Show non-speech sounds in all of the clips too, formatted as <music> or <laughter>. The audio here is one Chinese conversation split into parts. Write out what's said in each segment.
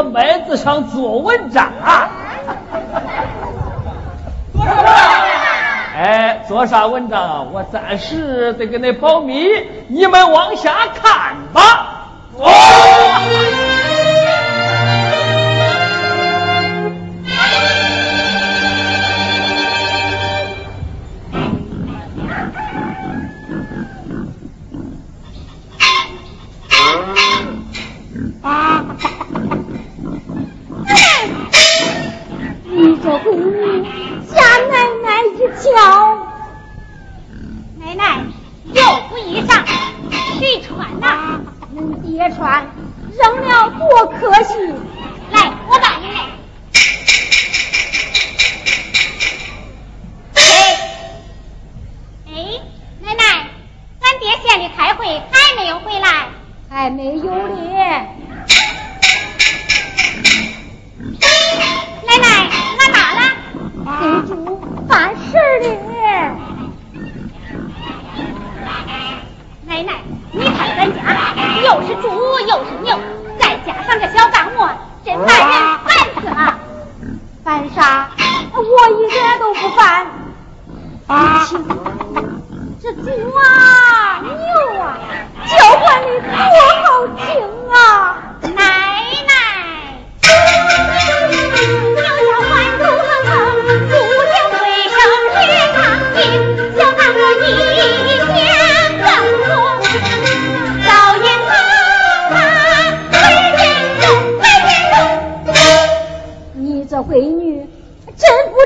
这一颗麦子上做文章。哎，做啥文章？我暂时得给你保密，你们往下看吧。这公衣奶奶一条奶奶又不衣裳谁穿呐。你爹穿扔了多可惜来我帮你来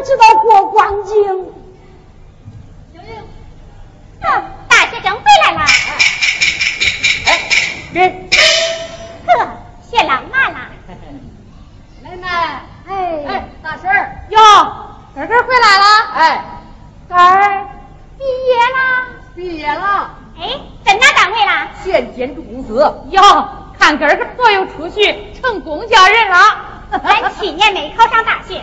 知道过光景，哈，大学生回来了，哎，人，呵，谢了，慢了，奶奶，哎，哎，大婶，哟，根儿回来了，哎，根儿。毕业了，毕业了，哎，在哪单位了？县建筑公司。哟，看根儿个朋友出息成公家人了，<laughs> 咱去年没考上大学。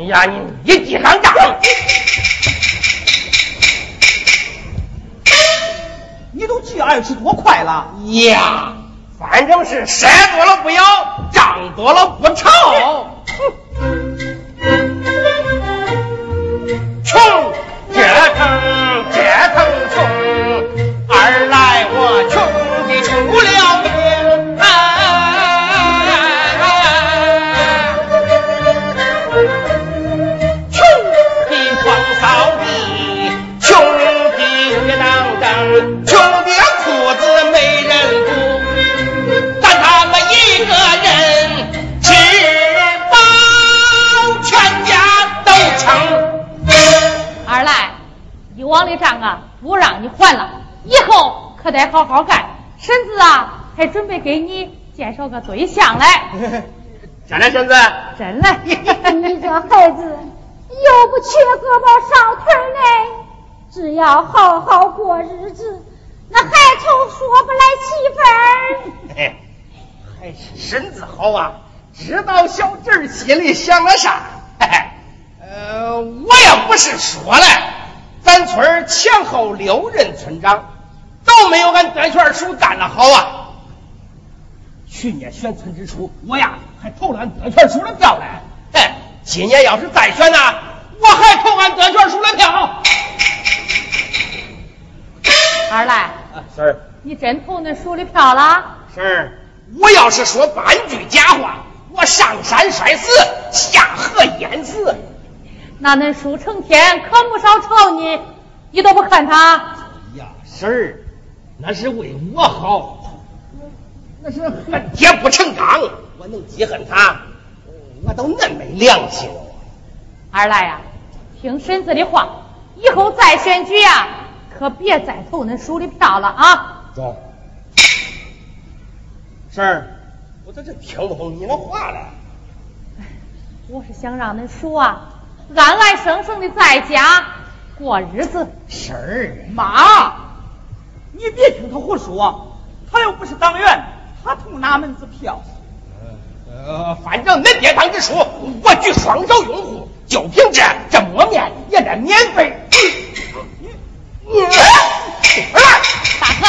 哎呀，你一记上账，你都记二十多块了呀。反正是赊多了不要，账多了不愁。哼。穷，还了，以后可得好好干。婶子啊，还准备给你介绍个对象 <laughs> <laughs> 嘞。真的，婶子？真的。你这孩子又不缺胳膊少腿嘞，只要好好过日子，那还愁说不来媳妇儿。<laughs> 还是婶子好啊，知道小侄儿心里想了啥。嘿嘿，呃，我也不是说了，咱村前后六任村长都没有俺德全叔干的好啊。去年选村支书，我呀还投了俺德全叔的票嘞。哎，今年要是再选呢，我还投俺德全叔的票。二来，啊，婶儿，你真投那叔的票了？婶儿，我要是说半句假话，我上山摔死，下河淹死。那恁叔成天可不少吵你，你都不看他？哎呀，婶儿，那是为我好，那是恨铁不成钢，我能记恨他，我都恁没良心。二来呀、听婶子的话，以后再选举呀、可别再投恁叔的票了啊！走，婶儿，我咋这听不懂你的话了？我是想让恁叔啊，安安生生的在家过日子。婶儿，妈，你别听他胡说，他又不是党员，他投哪门子票？呃，反正恁爹当支书，我举双手拥护，就凭这这馍面也得免费。你你，儿大哥，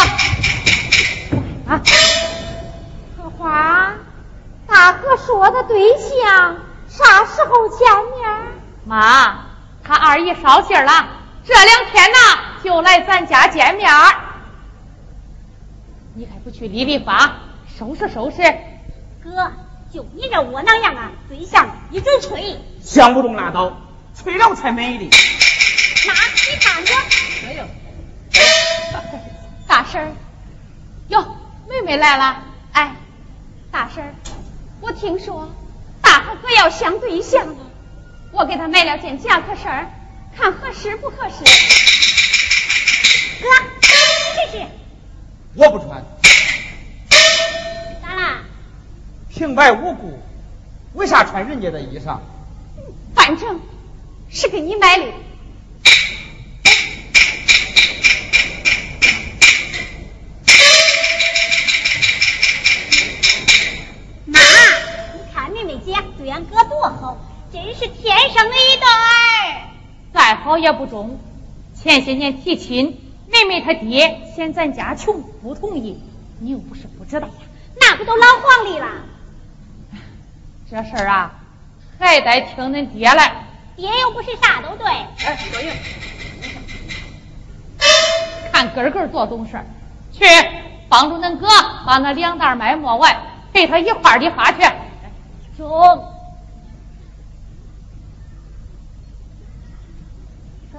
啊，荷花，大哥说的对象啥时候见面？妈，他二姨捎信儿了，这两天呐就来咱家见面儿。你还不去理理发，收拾收拾？哥，就你这窝囊样啊，对象一直吹。想不中拉倒，吹了才美丽。妈你看着，哎呦，大婶儿，哟，妹妹来了。哎，大婶儿，我听说大哥哥要相对象了，我给他买了件夹克衫儿，看合适不合适。哥，试试。我不穿，咋啦？平白无故，为啥穿人家的衣裳？反正是给你买的。真是天生的一对儿。再好也不中。前些年提亲，妹妹她爹嫌咱家穷，不同意。你又不是不知道，那不都老黄历了？这事儿啊，还得听恁爹来。爹又不是啥都对。哎，对呀，看根根多懂事儿，去帮助恁哥把那两袋麦磨完，陪他一块儿理发去。中。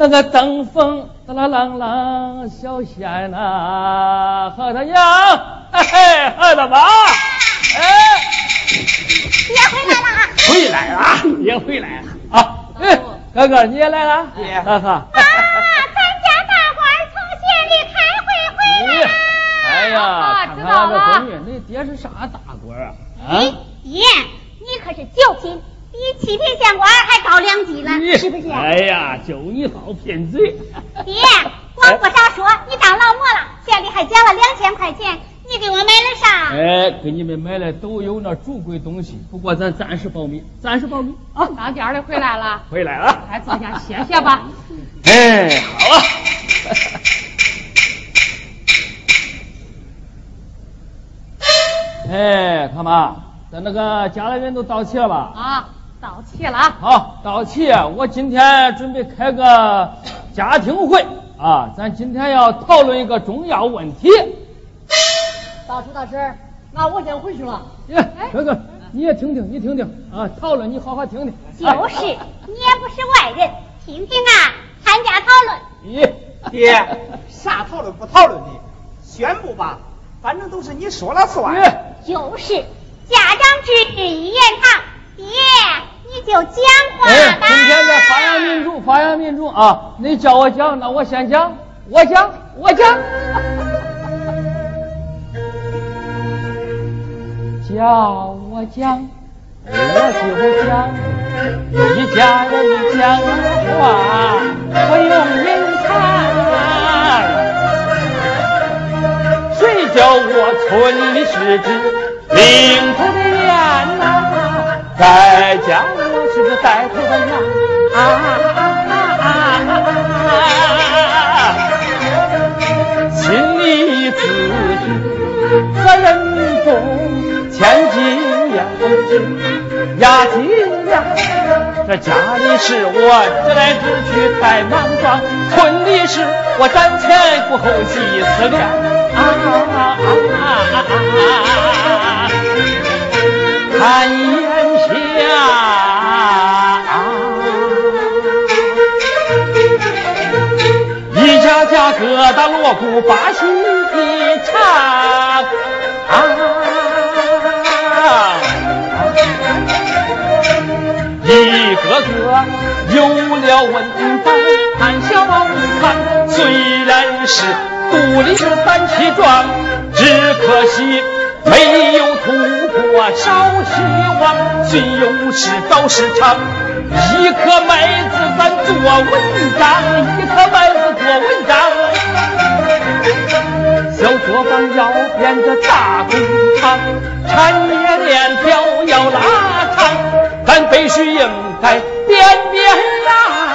那个登峰，啦啦啷啷，小仙呐和他娘，嘿嘿，和他妈，哎，爹回来了。回来了，也回来了啊，哎，哥哥你也来了，爹哈哈。啊，咱家大官儿从县里开会回来了。哎呀，知道了看这闺女，你爹是啥大官啊？啊？爹，你可是九品，比七品县官还高两级呢，是不是？哎呀，就你好骗嘴。爹，光不少说，你当劳模了，县里还奖了两千块钱，你给我买了啥？哎，给你们买的都有那主贵东西，不过咱暂时保密，暂时保密啊。当家的回来了，回来了。快坐下歇歇吧。哎，好啊。<laughs> 哎，他妈，咱那个家里人都到齐了吧？啊，到齐了啊。好，到齐。我今天准备开个家庭会啊，咱今天要讨论一个重要问题。大叔大婶，那我先回去了。哎，哥哥，你也听听，你听听啊，讨论你好好听听。就是，你也不是外人，听听啊，参加讨论。咦，爹，啥讨论不讨论的，宣布吧，反正都是你说了算。就是，家长制一言堂，爹，你就讲话哎，吧。今天在发扬民主，发扬民主啊！你叫我讲，那我先讲。我讲，我讲，叫我讲，我就讲，一家人讲话不用隐藏，谁叫我村里是只领头的雁呐？在家我是个带头的羊啊！心里自知责任重，千金要值压斤两。这家里事我直来直去太莽撞，村里事我瞻前顾后细思量啊！看眼下，一家家疙瘩锣鼓把戏唱。一个个有了文章，看小看，虽然是肚里是胆气壮，只可惜没有土破少希望。虽有事找市场，一颗麦子咱做文章，一颗麦子做文章。小作坊要变个大工厂，产业链条要拉长，咱必须应该变变啊！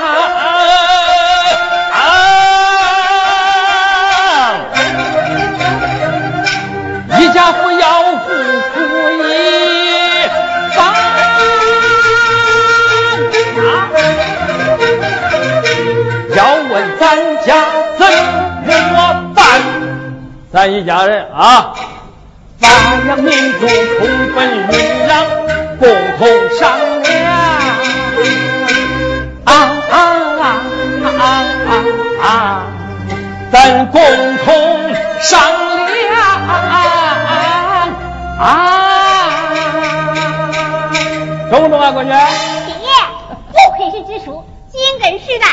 咱一家人啊，发扬民族充分酝酿，共同商量啊啊啊啊啊！咱共同商量啊！中不中啊，闺女？爹，不愧是支书，紧跟时代。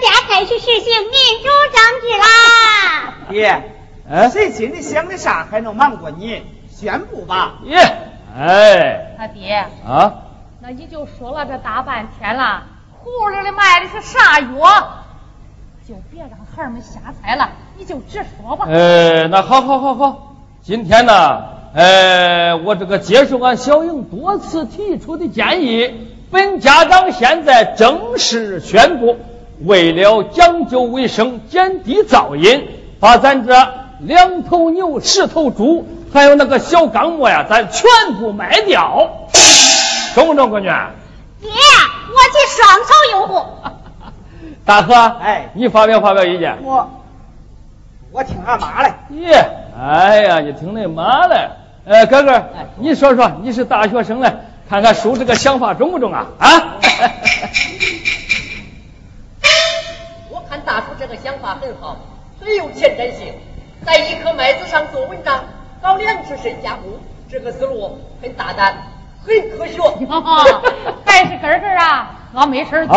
家开始实行民主政治啦！爹，哎谁心里想的啥还能瞒过你？宣布吧！耶！哎他爹，啊！那你就说了这大半天了，葫芦里卖的是啥药？就别让孩儿们瞎猜了，你就直说吧。呃，那好，好，好，好。今天呢，呃，我这个接受俺小英多次提出的建议，本家长现在正式宣布，为了讲究卫生、减低噪音，把咱这两头牛、十头猪，还有那个小钢磨呀，咱全部卖掉，中不中，闺女？爹，我去双重拥护。<laughs> 大哥，哎你发表发表意见。我我听俺妈嘞。耶，哎呀，你听恁妈嘞！呃，哥哥，你说说，你是大学生嘞，看看叔这个想法中不中啊？啊？<laughs> 大叔这个想法很好，很有前瞻性，在一颗麦子上做文章，搞粮食深加工，这个思路很大胆，很科学。<laughs> 还是根儿根儿啊，我没事做。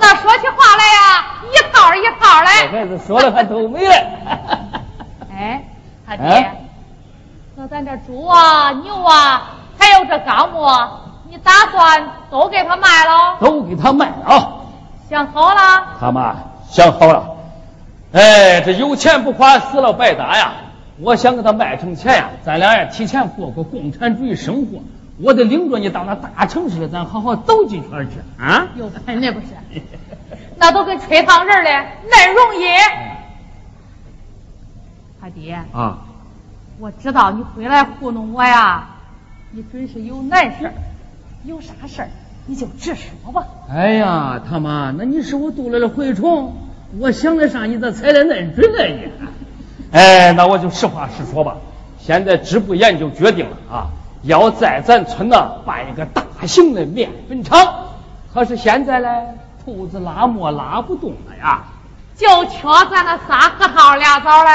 那说起话来呀，一套一套这嘞。孩子说的还都没了。<laughs> 哎，他爹，哎那咱这猪啊、牛啊，还有这钢木，你打算都给他卖了？都给他卖了啊！想好了？他妈想好了，哎，这有钱不花，死了白搭呀！我想给他卖成钱呀，咱俩呀提前过过共产主义生活。我得领着你到那大城市，咱好好走几圈去啊！有喷的不是？<laughs> 那都跟吹糖人儿嘞，恁容易。他爹，啊，我知道你回来糊弄我呀，你准是有难事儿，有啥事儿你就直说吧。哎呀，他妈，那你是我肚里的蛔虫，我想得上你咋猜的恁准呢你？哎，那我就实话实说吧。现在支部研究决定了啊，要在咱村呢办一个大型的面粉厂。可是现在嘞，兔子拉磨拉不动了呀。就缺咱那仨核桃俩枣嘞。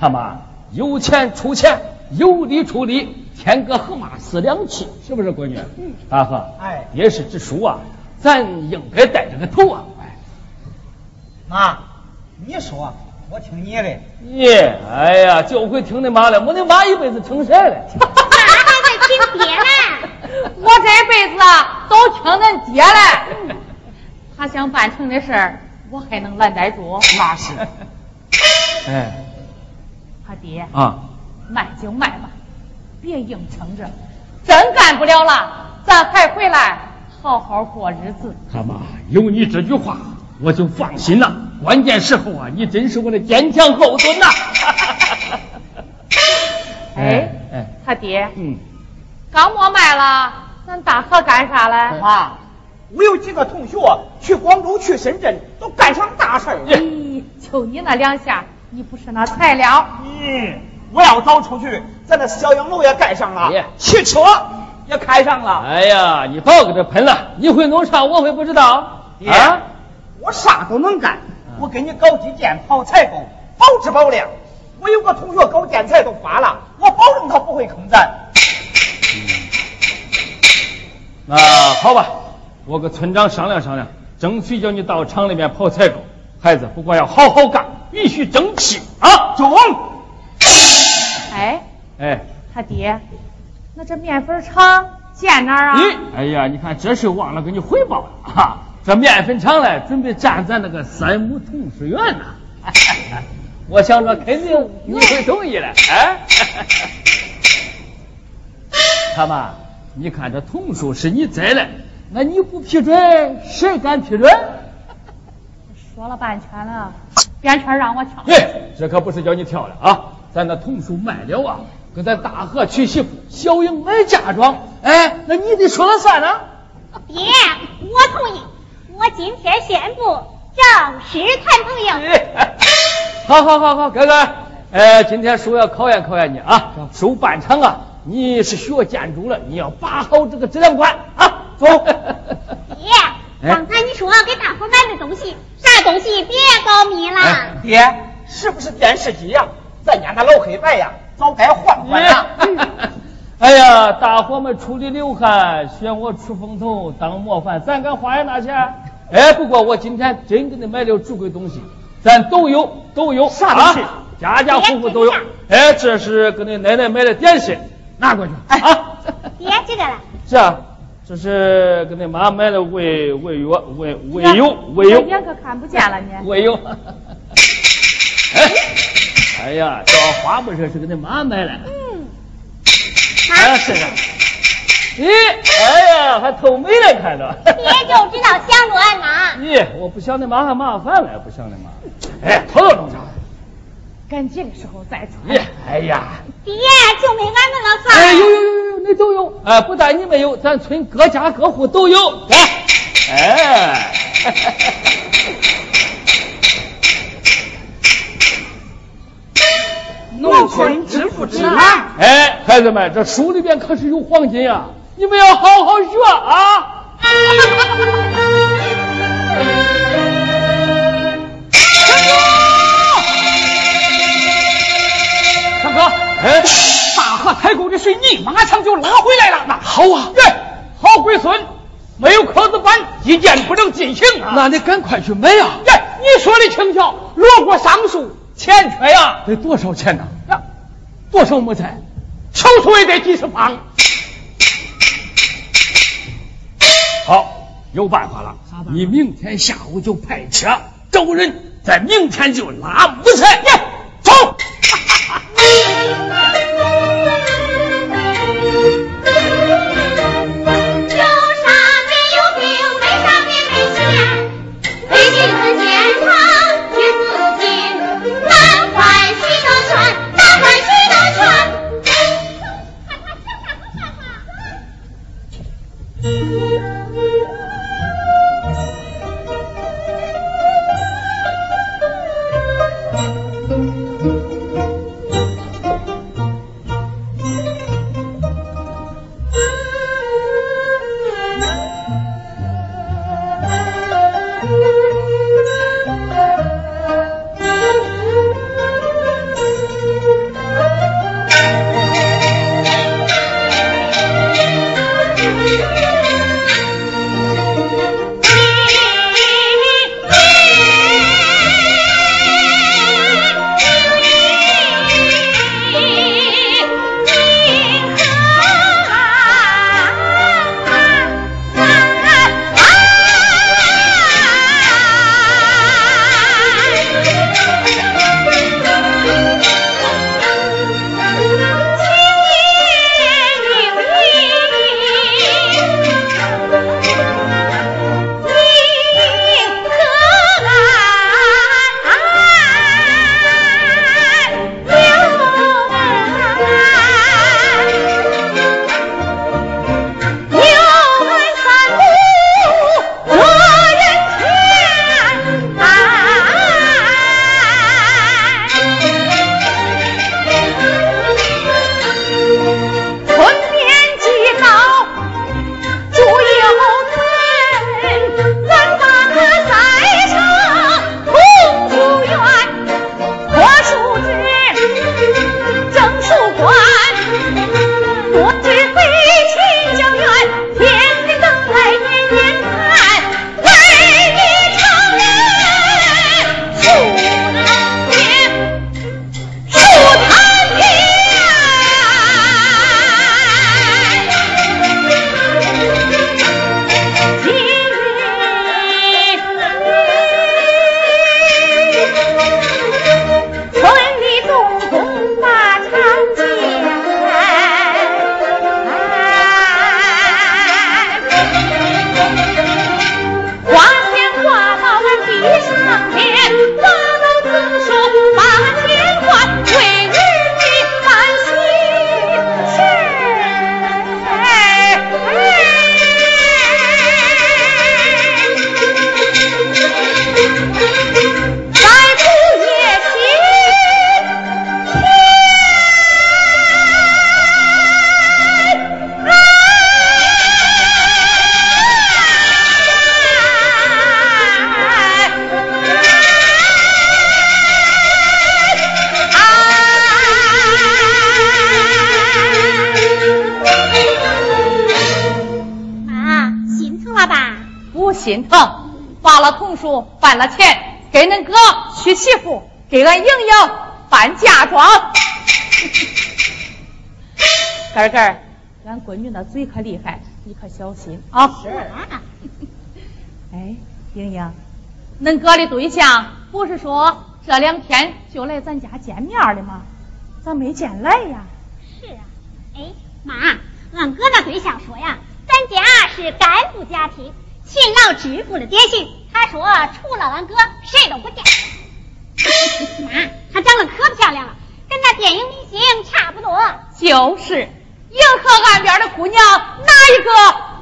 他妈，有钱出钱，有理出理，天哥和妈是两气，是不是闺女？嗯。大河，哎也是直属啊，咱应该带这个头啊。哎，妈，你说，我听你的。耶，哎呀，就会听你妈的，我那妈一辈子听谁的？那还得听爹呢。我这辈子啊都听恁爹嘞。他想办成的事儿，我还能拦得住？那是。哎，他爹啊，卖就卖吧，别硬撑着。真干不了了，咱还回来好好过日子。他妈有你这句话，我就放心了。关键时候啊，你真是我的坚强后盾呐！哎哎，他爹，嗯，刚没卖了，咱大河干啥嘞？妈，我有几个同学去广州、去深圳，都干上大事儿了。咦，就你那两下，你不是那材料？咦，我要早出去，咱那小洋楼也盖上了，汽车也开上了。哎呀，你别搁这喷了，你会弄啥，我会不知道爹啊？我啥都能干，我给你搞基建、跑采购，保质保量。我有个同学搞建材都发了，我保证他不会坑咱。那好吧，我跟村长商量商量，争取叫你到厂里面跑采购。孩子，不过要好好干，必须争气啊！中，哎，哎，他爹，那这面粉厂建哪儿啊？咦，哎呀，你看这事忘了给你汇报了哈。这面粉厂嘞，准备占咱那个三亩同水园呢。<laughs> 我想着肯定你会同意的，哎。<laughs> 他妈，你看这桐树是你栽的，那你不批准，谁敢批准？说了半圈了，边圈让我跳。对，这可不是叫你跳的啊！咱那桐树卖了啊，跟咱大河娶媳妇，小英买嫁妆，哎，那你得说了算呢、爹，我同意。我今天宣布正式谈朋友。好好好好，哥哥，呃，今天叔要考验考验你啊，叔办厂啊，你是学建筑的，你要把好这个质量关啊，走。<laughs> 爹，刚才你说给大伙买的东西，啥东西别保密了。哎爹，是不是电视机呀？咱家那老黑白呀，早该换换了。<laughs> 哎呀，大伙们出力流汗，选我出风头当模范，咱敢花人那钱？哎，不过我今天真给你买了足贵东西，咱都有都有，啥东西啊家家户户都有。哎，这是给你奶奶买的点心，拿过去哎啊。爹，这个了。是啊，这是给你妈买的胃胃药胃胃油胃油我眼可看不见了你。<laughs> 胃油。哎，哎呀，这花不是是给你妈买的。嗯，哎，是的。咦，哎呀，还透美来，看着。爹就知道想着俺妈。<laughs> 咦，我不想你妈还麻烦了，不想你妈。哎，偷偷弄啥？赶集的时候再穿。咦，哎呀，爹就没俺们了算。哎，有有有有，那都有。哎，不但你们有，咱村各家各户都有。来，哎。<laughs> 农村致富指南。哎，孩子们，这书里边可是有黄金啊，你们要好好学啊！<laughs> 大哥，哎，大河采购的水泥马上就拉回来了。那好啊，耶，好龟孙，没有壳子板，一建不能进行啊。那你赶快去买呀！耶，你说的轻巧，落过上树，钱缺呀。得多少钱呢？呀，多少亩菜？瞅瞅也得几十方。好，有办法了。你明天下午就派车找人，在明天就拉木材。耶，走。<laughs> 闺女那嘴可厉害，你可小心啊！是啊，<laughs> 哎，莹莹，恁哥的对象不是说这两天就来咱家见面的吗？咋没见来呀？是啊。哎，妈，俺哥那对象说呀，咱家是干部家庭，勤劳致富的典型。他说除了俺哥，谁都不见。<laughs> 妈，她长得可漂亮了，跟那电影明星差不多。就是，银河岸边的姑娘，哪一个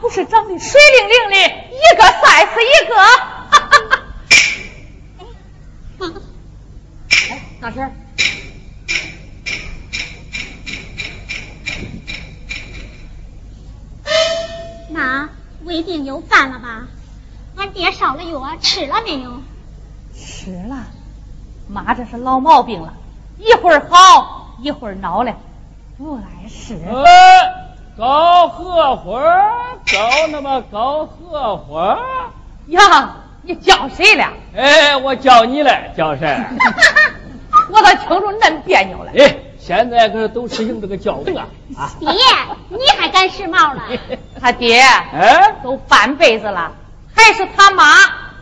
不是长得水灵灵的，一个赛死一个？哈哈哈，哎，大婶儿，妈，胃病又犯了吧？俺爹烧了药，吃了没有？吃了，妈这是老毛病了，一会儿好，一会儿恼了，不来使。哎，高合伙儿，高那么高合伙。呀，你叫谁了？哎，我叫你来，叫谁？<laughs> 我咋听着恁别扭了？哎，现在可都实行这个叫名啊啊！爹，你还赶时髦了？他爹哎都半辈子了，还是他妈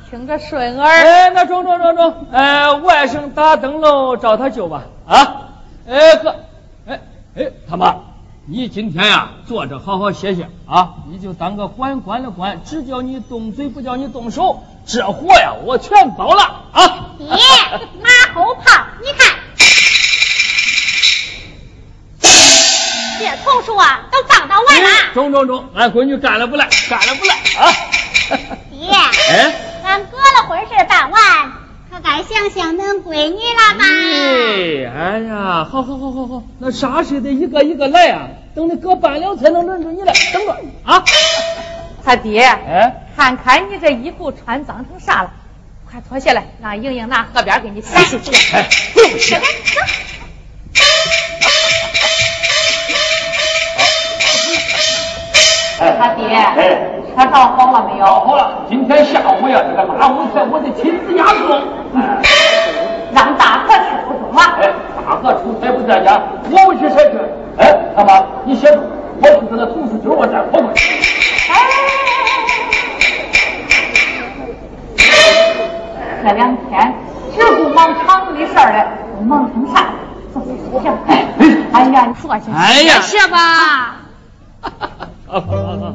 听着顺耳。哎，那中中中中，呃，外甥打灯笼找他舅吧啊！哎哥，哎哎他妈，你今天呀、坐着好好歇歇啊，你就当个管管的管，只叫你动嘴不叫你动手，这活呀我全包了啊！<laughs> 爹，马后炮，你看，这童书啊都放到完了。中中中，俺闺女干了不赖，干了不赖啊！<laughs> 爹，哎。俺哥的婚事办完，可该想想恁闺女了吧？哎，哎呀，好好好好好，那啥事得一个一个来啊，等你哥办了才能轮着你来，等着啊！<laughs> 他爹，哎，看看你这衣服穿脏成啥了，快脱下来，让莹莹拿河边给你洗洗去。<laughs> 哎，不用洗，他爹，哎车上好了没有？好了，今天下午呀，这个拉五菜我得亲自压工。<laughs> 哎，让大河吃不中啊！哎，大河出差不在家，我问去谁去？哎，他妈，你先住，我去他那同事今儿我再跑过去。这两天只顾忙厂子的事儿了，都忙成啥？坐坐坐行。哎呀，你坐下。哎呀是吧？<laughs>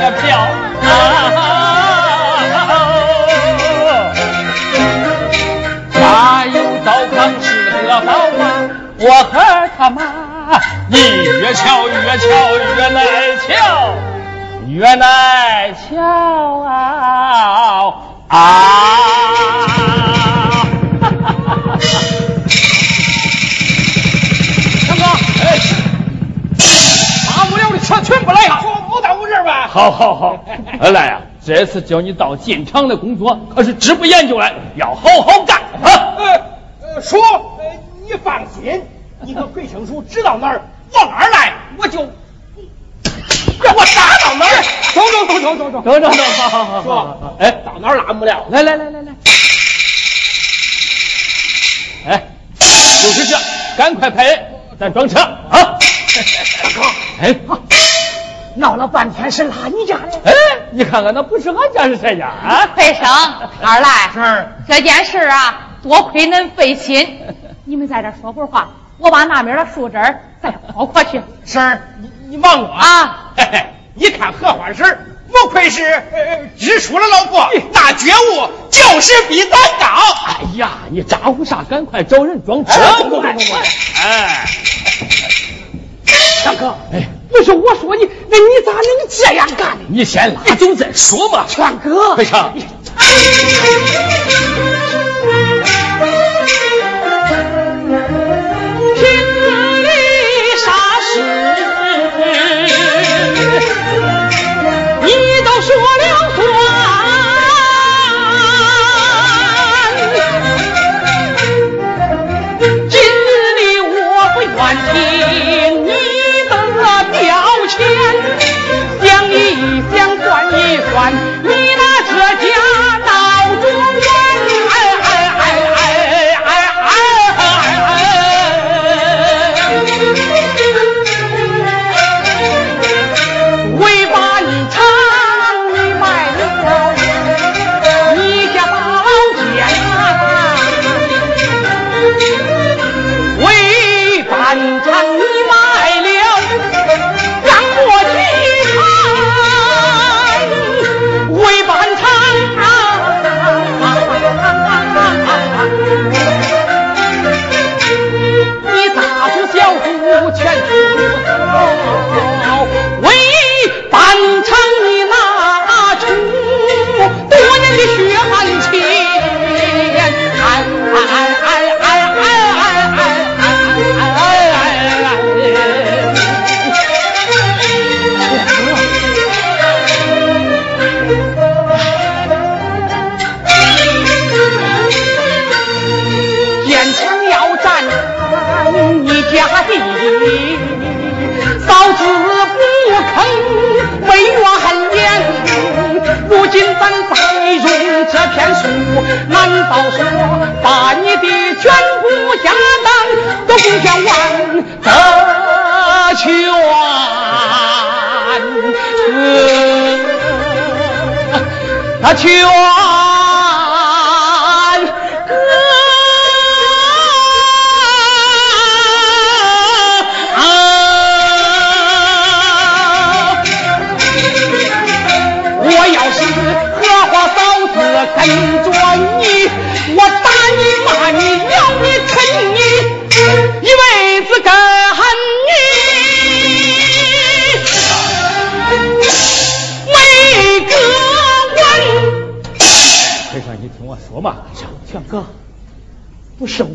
个票啊！加油糟糠是个好啊！我和他妈，你越瞧越瞧越来瞧。越来瞧啊啊！强哥，哎，大不了的车全部来！好好好，儿来呀、这次叫你到进厂的工作，可是支部研究来，要好好干啊！呃呃，叔，呃你放心，你和鬼生叔指到哪儿，往哪儿来，我就 <laughs> 让我打到哪儿。走走走走走走，走走走，好好好好好，说，哎，到哪儿拉不了？来来来来来，哎，就是这，赶快派人，咱装车啊！哎，闹了半天是拉你家的。哎，你看看那不是俺家是谁家啊？费生，二来，是这件事啊，多亏恁费心。<laughs> 你们在这说会儿话，我把那边的树枝儿再抛过去。婶儿，你你忙我啊嘿嘿，你看荷花婶儿不愧是呃知书的老婆，那觉悟就是比咱高。哎呀，你咋呼啥？赶快找人装车。哎，大哥，哎，不是我说你，那你咋能这样干呢？你先拉走再说嘛。劝哥，<laughs>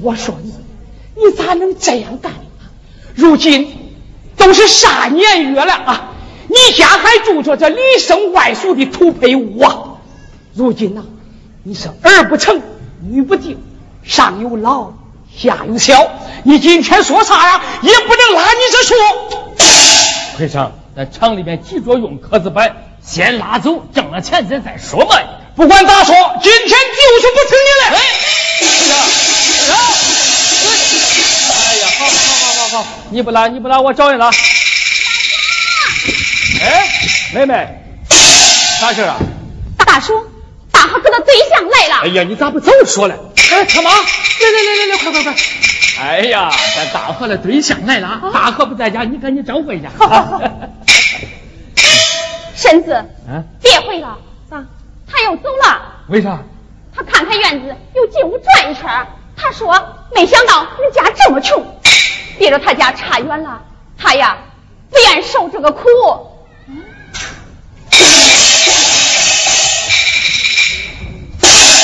我说你，你咋能这样干呢？如今都是啥年月了啊！你家还住着这里生外熟的土坯屋啊！如今呐、你是儿不成，女不定，上有老，下有小，你今天说啥呀，也不能拉你这说。奎生，在厂里面急着用刻字板，先拉走，挣了钱咱再说嘛。不管咋说，今天就是不听你的。哎呀，好好好好好，你不拉你不拉，我找人拉。哎，妹妹，啥事啊？大叔，大哈哥的对象来了。哎呀，你咋不早说呢？哎，他妈？来来来来来，快快快！哎呀，咱大河的对象来了，大河不在家，你赶紧招呼一下。婶子，嗯？别回了，啊，他要走了。为啥？他看看院子，又进屋转一圈儿。他说：“没想到你家这么穷，别着他家差远了。他呀，不愿受这个苦。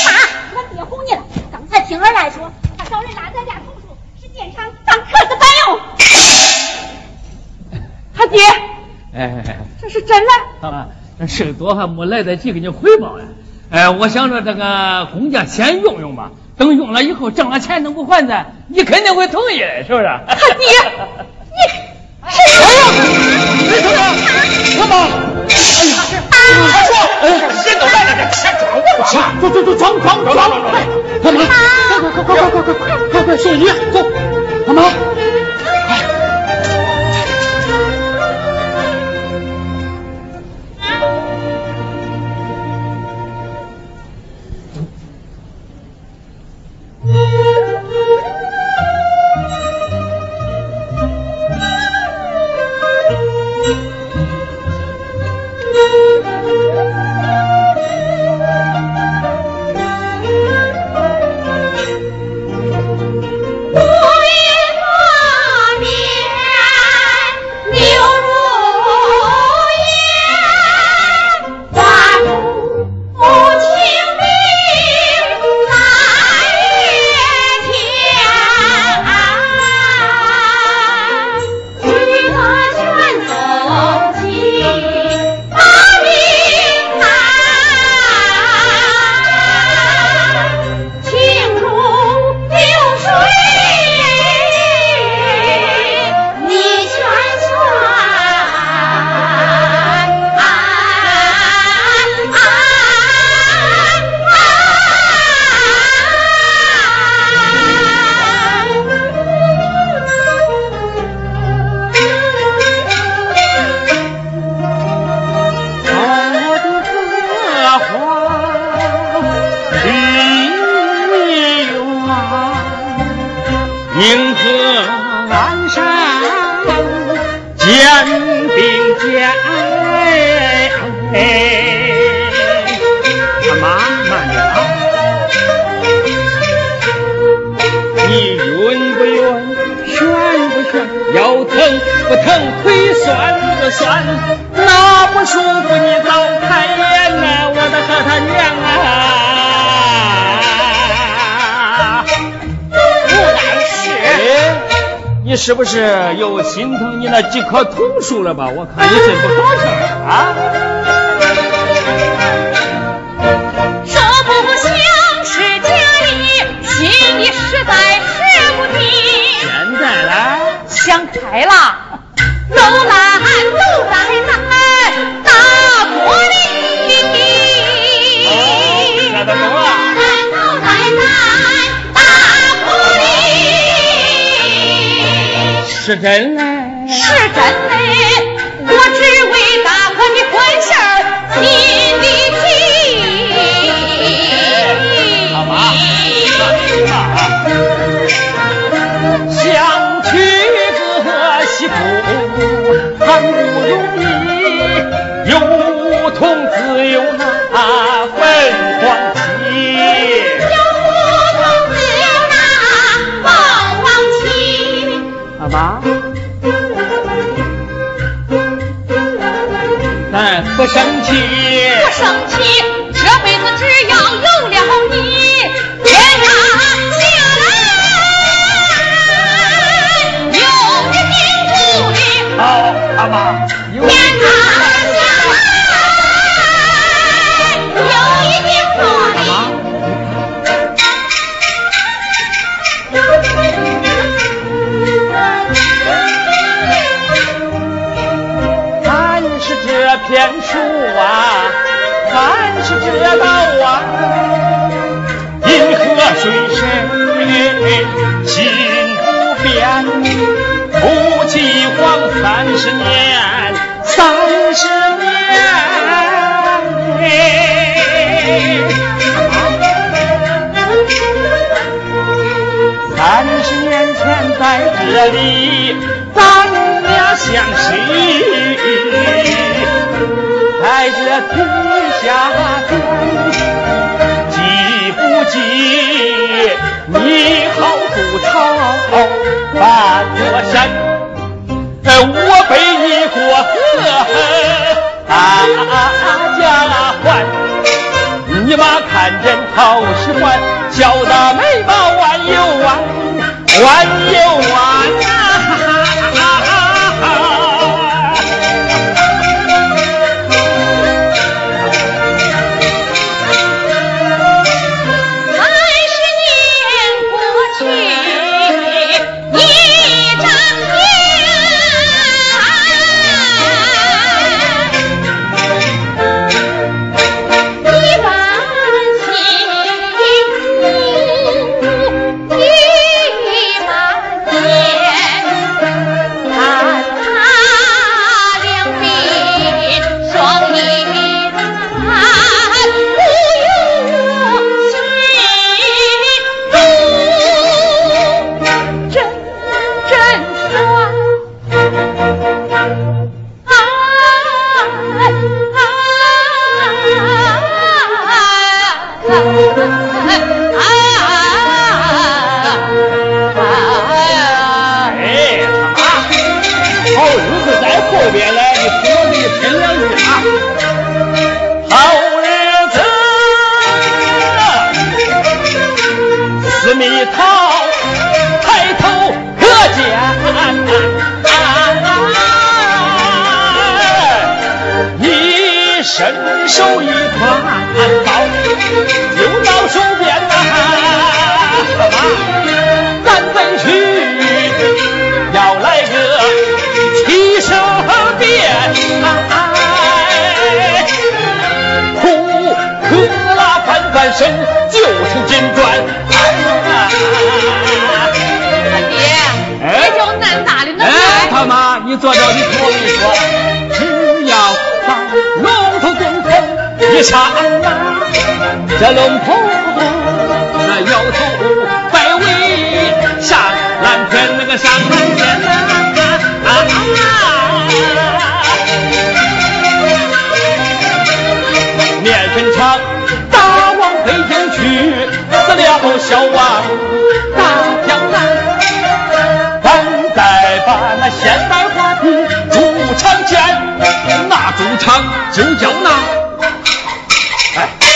妈，我爹哄你了。刚才听二来说，他找人拉咱家桐树，是建厂当壳子板用。他爹，哎，这是真的。啊，这事多还没来得及给你汇报呀。哎，我想着这个公家先用用吧，等用了以后挣了钱能不还咱，你肯定会同意的，是不是？他爹，你谁呀，没事的，我妈。哎呀，我说，人都来了，这钱装不装？走走走，装装装装，快，干嘛？快快快快快快快快快送医，走，干嘛？银河岸上肩并肩，妈慢点啊！你晕不晕？旋不旋？腰疼不疼？腿酸不酸？哪不舒服？你早开眼啊！我的和他娘啊！你是不是又心疼你那几棵桐树了吧？我看你真不好事儿啊！说不想是家里，心里实在是不定。现在来，想开了，楼兰是真嘞。是真嘞，我只为大哥的婚事儿心里急。好吧想娶个媳妇很不容不生气。不生气，这辈子只要有了你，天塌下来有你顶住的。好，好吧，在这里，咱俩相识，在这地下边，记不记？你好不吵，把座山，我背你过河，大家还。你妈看见好喜欢，笑得眉毛弯又弯，玩就玩！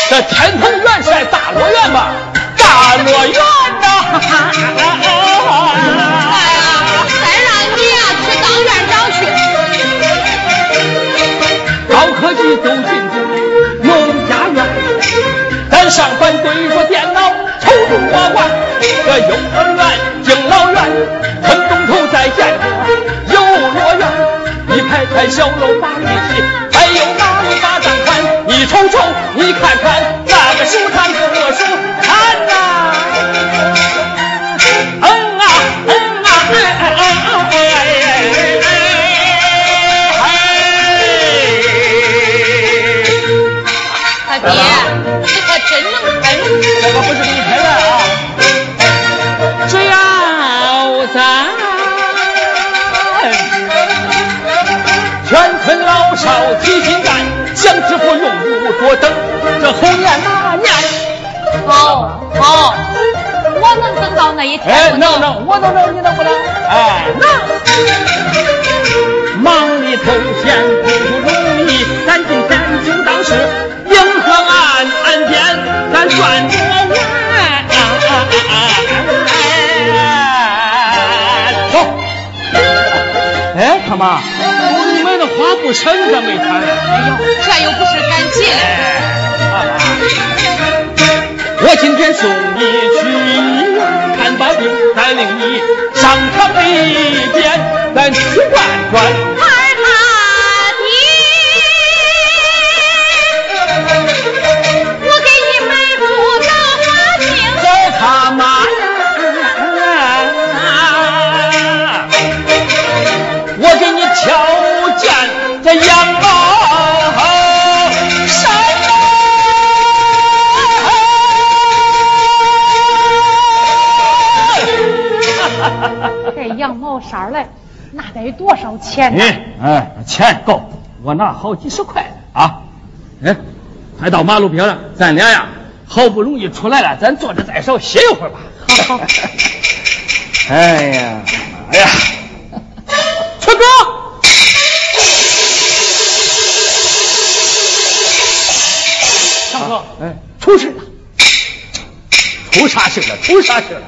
这天蓬元帅大罗元吧，大罗元呐！再让你呀去当院长去。高科技走进京农家院，咱上班对着电脑抽中我管。这幼儿园、敬老院，村东头再见着游乐园，一排排小楼把一起，还有马路把张你瞅瞅，你看看那个书上跟我说看呐、嗯啊嗯啊哎哎哎哎哎哎哎！他爹，你可真能喷。这个不是给你拍的啊！只要咱全村老少齐心干，想致富永不多等。这后年哪年？好，好，我能等到那一天。哎，能能，我能能，你能不能？哎，能。忙里偷闲不容易，咱今天就当是迎合俺俺爹，咱转着弯。走。哎，他妈，花不成可没穿。哎呦，这又不是赶集嘞。我今天送你去看把病，带领你上场里边，咱去转转。得多少钱呢？哎哎，钱够，我拿好几十块呢啊！哎，快到马路边了，咱俩呀，好不容易出来了，咱坐着再少歇一会儿吧。好好。哎呀，哎呀，春哥，大哥，哎，出事了！出啥事了？出啥事了？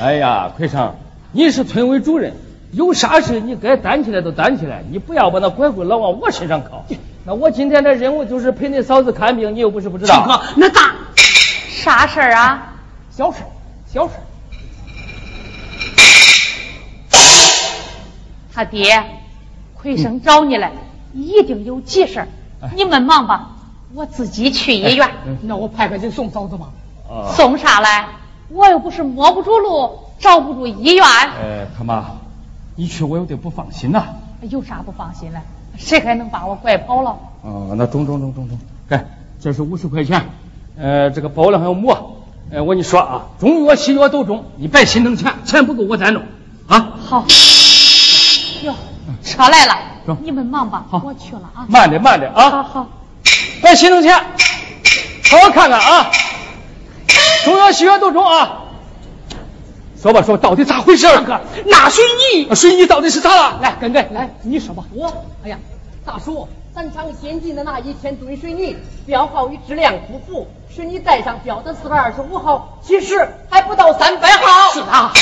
哎呀，奎生，你是村委主任，有啥事你该担起来都担起来，你不要把那拐棍老往我身上靠。那我今天的任务就是陪你嫂子看病，你又不是不知道。大哥，那大啥事儿啊？小事，小事。他爹，奎生找你来，一定有急事你们忙吧，我自己去医院。那我派个人送嫂子吧。啊送啥来？我又不是摸不住路，找不住医院，哎，他妈，你去我有点不放心呐、有啥不放心嘞？谁还能把我拐跑了？哦，那中中中中中，该，这是五十块钱，呃，这个包了还有馍，呃，我跟你说啊，中药西药都中，你别心疼钱，钱不够我再弄，啊，好，哟，车来了走，你们忙吧，好我去了啊。慢点慢点啊，好好，别心疼钱，好好看看啊，中药西药都中啊，说吧说，到底咋回事？大哥，那水泥，水泥到底是咋了？来，根根，来，你说吧。我，哎呀，大叔，咱厂先进的那一千吨水泥，标号与质量不符，水泥带上标的四百二十五号，其实还不到三百号。是啊，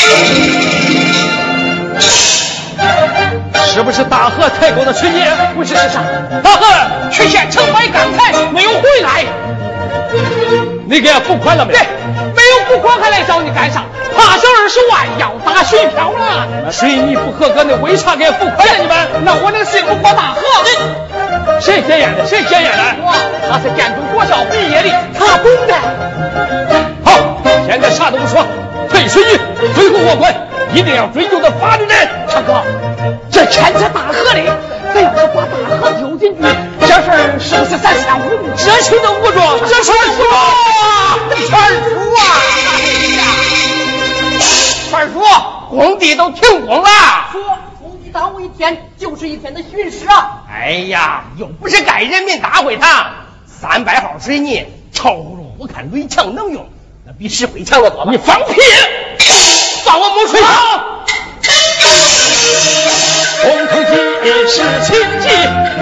是不是大河采购的水泥？不是是啥？大河，去县城买钢材，没有回来。你给俺付款了没？对，没有付款还来找你干啥？怕是二十万要打水漂了。那水泥不合格，那为啥给俺付款了？你们？那我能信不过大河？谁检验的？谁检验的？我他是建中国校毕业的，他懂的。好，现在啥都不说，退水泥，退回货款，一定要追究到法律人。大哥，这牵扯大河的，咱要是把大河丢进去，这事儿是不是咱先无助？这谁都捂住，这全输啊！全输啊！二叔，工地都停工了。说工地耽误一天就是一天的巡视啊！哎呀，又不是盖人民大会堂，三百号水！泥超入，我看垒墙能用，那比石灰强得多？你放屁！算我没吹好。工头巾是亲戚，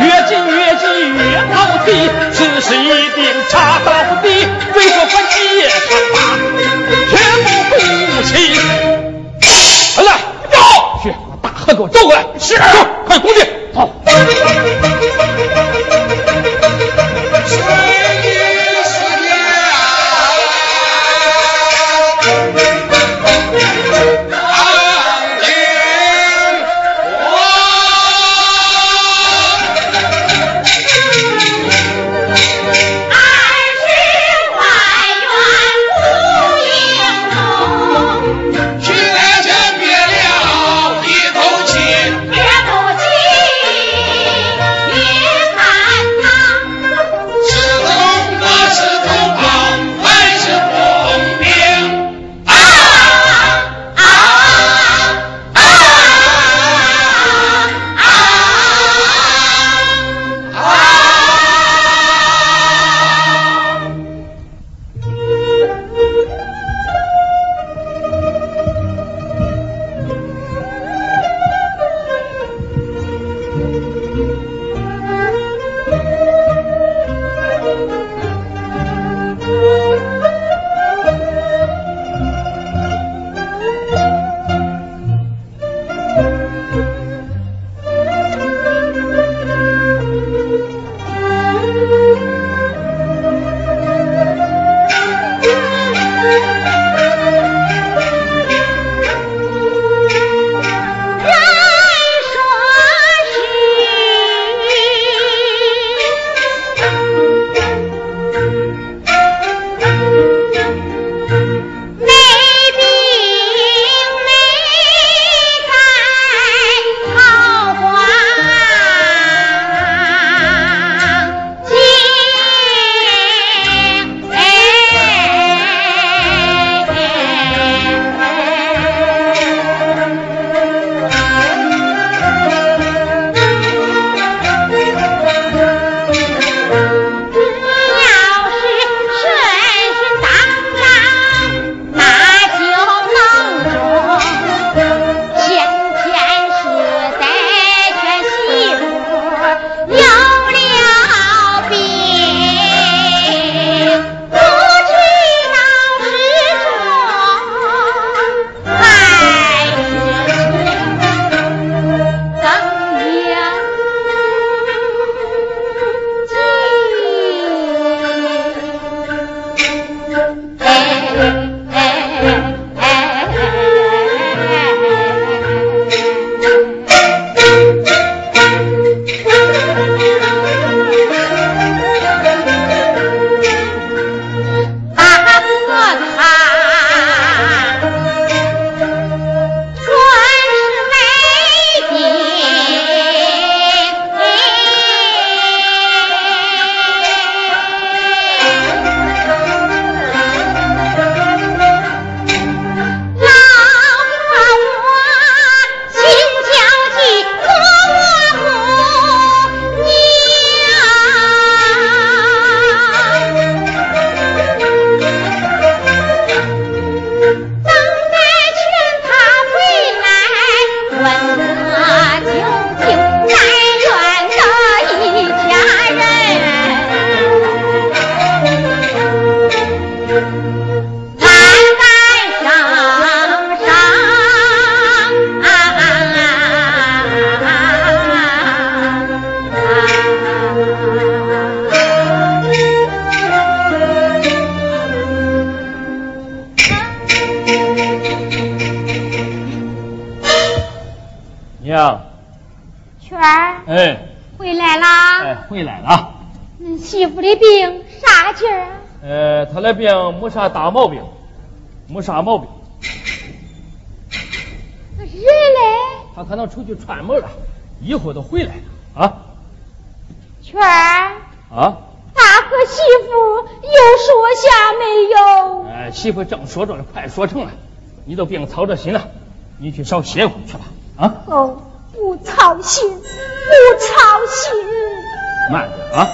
越近越急越毛急，此是一定查到底，为说反击上马，绝不服气。来，走去把大河给我找过来。是，走，快攻击。好。<laughs> 娘，圈儿哎回来啦。哎，回来了。你媳妇的病啥劲儿啊？呃，她的病没啥大毛病，没啥毛病，那人嘞？他可能出去串门了，一会儿都回来了啊圈儿，啊！大和媳妇又说下没有？哎，媳妇正说着呢，快说成了，你都别操这心了，你去少歇会儿去吧啊，哦，不操心，不操心。慢点啊。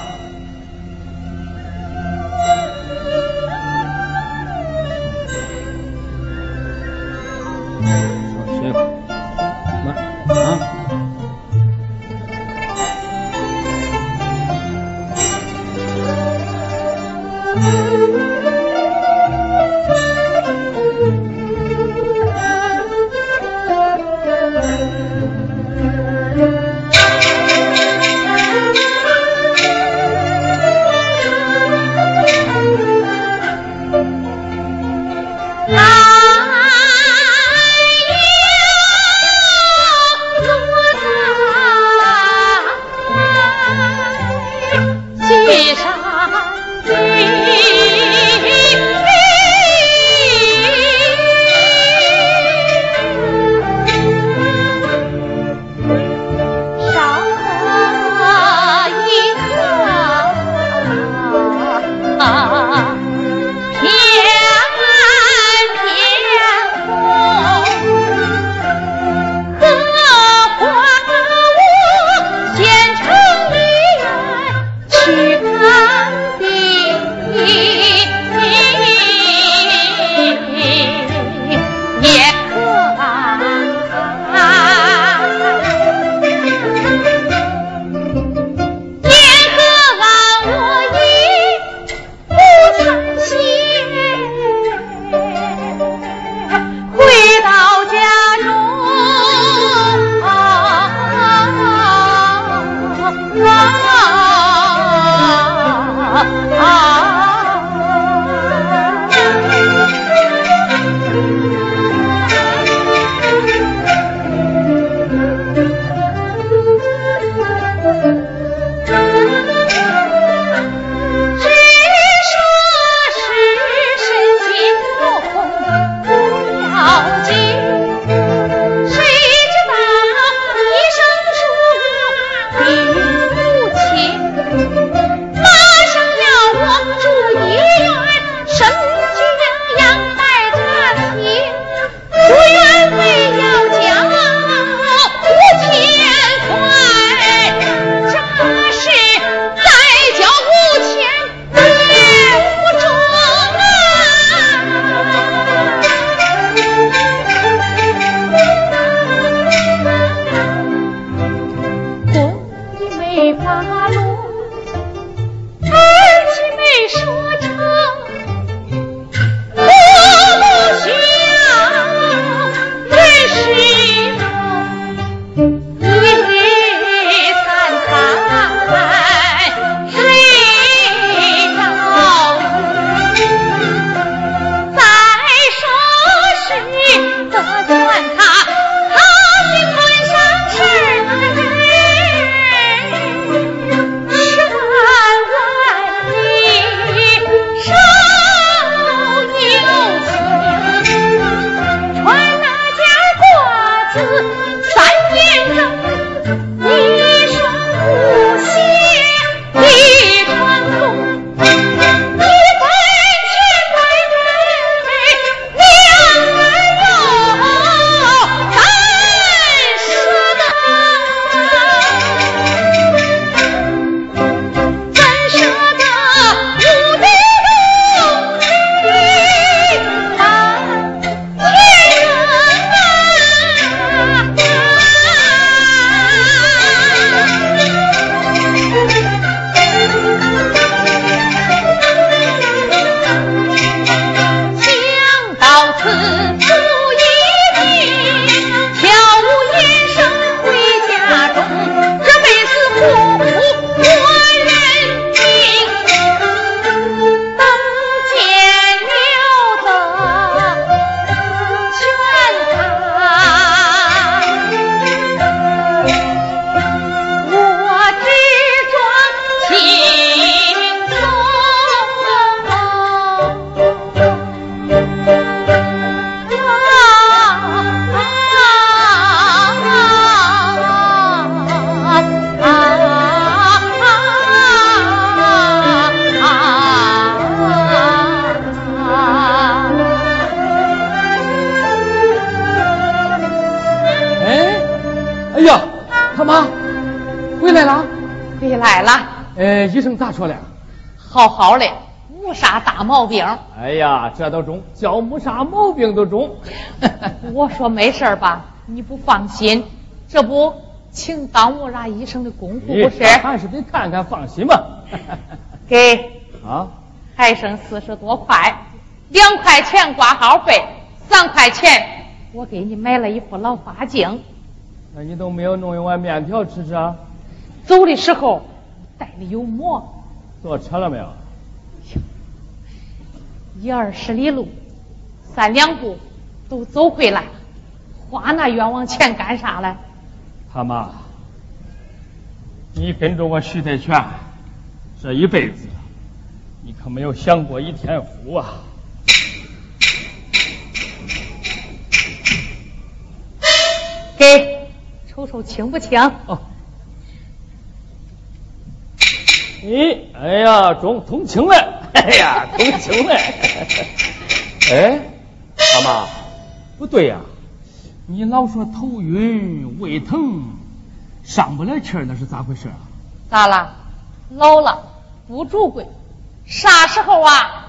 医生咋说了？好好的，没啥大毛病。哎呀，这都中，叫没啥毛病都中。<laughs> 我说没事吧，你不放心，这不请耽误俺医生的功夫不是？还是得看看，放心吧。<laughs> 给啊，还剩四十多块，两块钱挂号费，三块钱我给你买了一副老花镜。那你都没有弄一碗面条吃吃啊？走的时候。带的有馍，坐车了没有？一二十里路，三两步都走回来了，花那冤枉钱干啥嘞？他妈，你跟着我徐德全这一辈子，你可没有享过一天福啊！给，瞅瞅清不清？哦。咦，哎呀，中通情了！哎呀，<laughs> 通情了！<laughs> 哎，大妈，不对呀，你老说头晕、胃疼、上不来气儿，那是咋回事啊？咋了？老了不住贵，啥时候啊？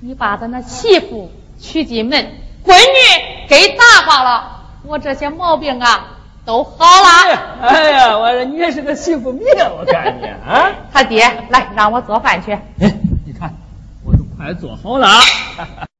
你把咱那媳妇娶进门，闺女给打发了，我这些毛病啊。都好了。哎呀，我说你也是个幸福命，我看你啊。<laughs> 他爹，来让我做饭去。哎，你看，我都快做好了。